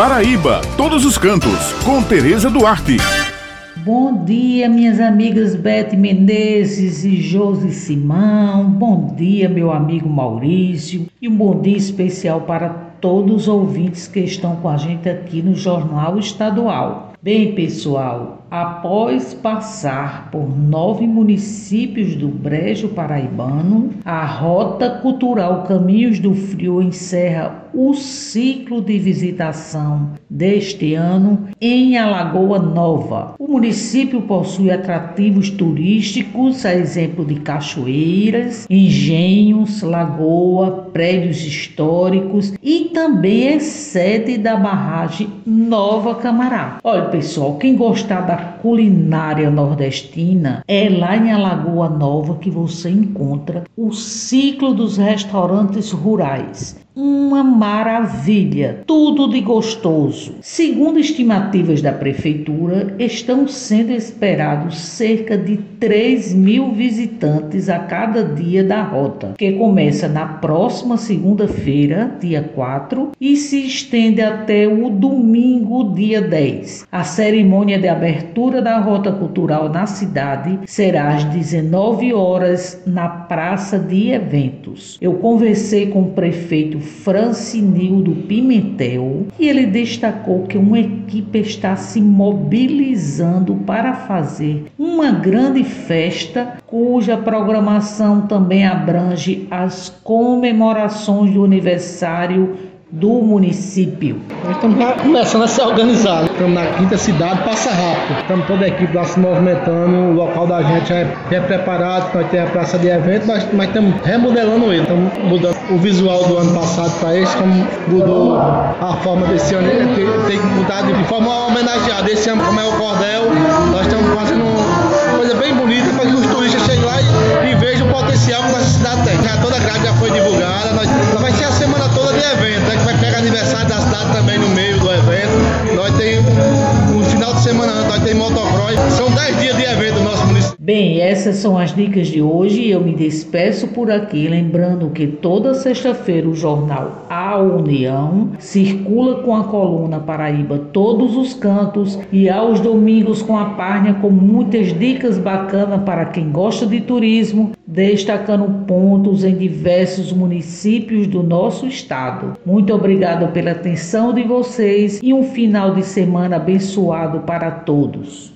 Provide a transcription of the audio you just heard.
Paraíba, todos os cantos, com Tereza Duarte. Bom dia, minhas amigas Bete Menezes e Josi Simão. Bom dia, meu amigo Maurício. E um bom dia especial para todos os ouvintes que estão com a gente aqui no Jornal Estadual. Bem, pessoal, Após passar por nove municípios do Brejo Paraibano, a Rota Cultural Caminhos do Frio encerra o ciclo de visitação deste ano em Alagoa Nova. O município possui atrativos turísticos, a exemplo de cachoeiras, engenhos, lagoa, prédios históricos e também é sede da barragem Nova Camará. Olha, pessoal, quem gostar da culinária nordestina, é lá em Alagoa Nova que você encontra o ciclo dos restaurantes rurais uma maravilha, tudo de gostoso. Segundo estimativas da prefeitura, estão sendo esperados cerca de 3 mil visitantes a cada dia da rota, que começa na próxima segunda-feira, dia 4, e se estende até o domingo, dia 10. A cerimônia de abertura da rota cultural na cidade será às 19 horas na Praça de Eventos. Eu conversei com o prefeito Francinildo Pimentel e ele destacou que uma equipe está se mobilizando para fazer uma grande festa cuja programação também abrange as comemorações do aniversário do município. Nós estamos começando a se organizar. Estamos na quinta cidade, passa rápido. Estamos toda a equipe lá se movimentando, o local da gente é, é preparado, nós temos a praça de evento, mas, mas estamos remodelando ele. Estamos mudando o visual do ano passado para esse, como mudou a forma desse ano, tem, tem que mudar de forma homenageada. Esse ano, como é o cordel, nós estamos fazendo uma coisa bem bonita para que os turistas cheguem lá e, e vejam o potencial que nossa cidade tem. Já toda a grade já foi divulgada, Bem, essas são as dicas de hoje eu me despeço por aqui, lembrando que toda sexta-feira o jornal A União circula com a coluna Paraíba Todos os Cantos e aos domingos com a página com muitas dicas bacanas para quem gosta de turismo, destacando pontos em diversos municípios do nosso estado. Muito obrigado pela atenção de vocês e um final de semana abençoado para todos.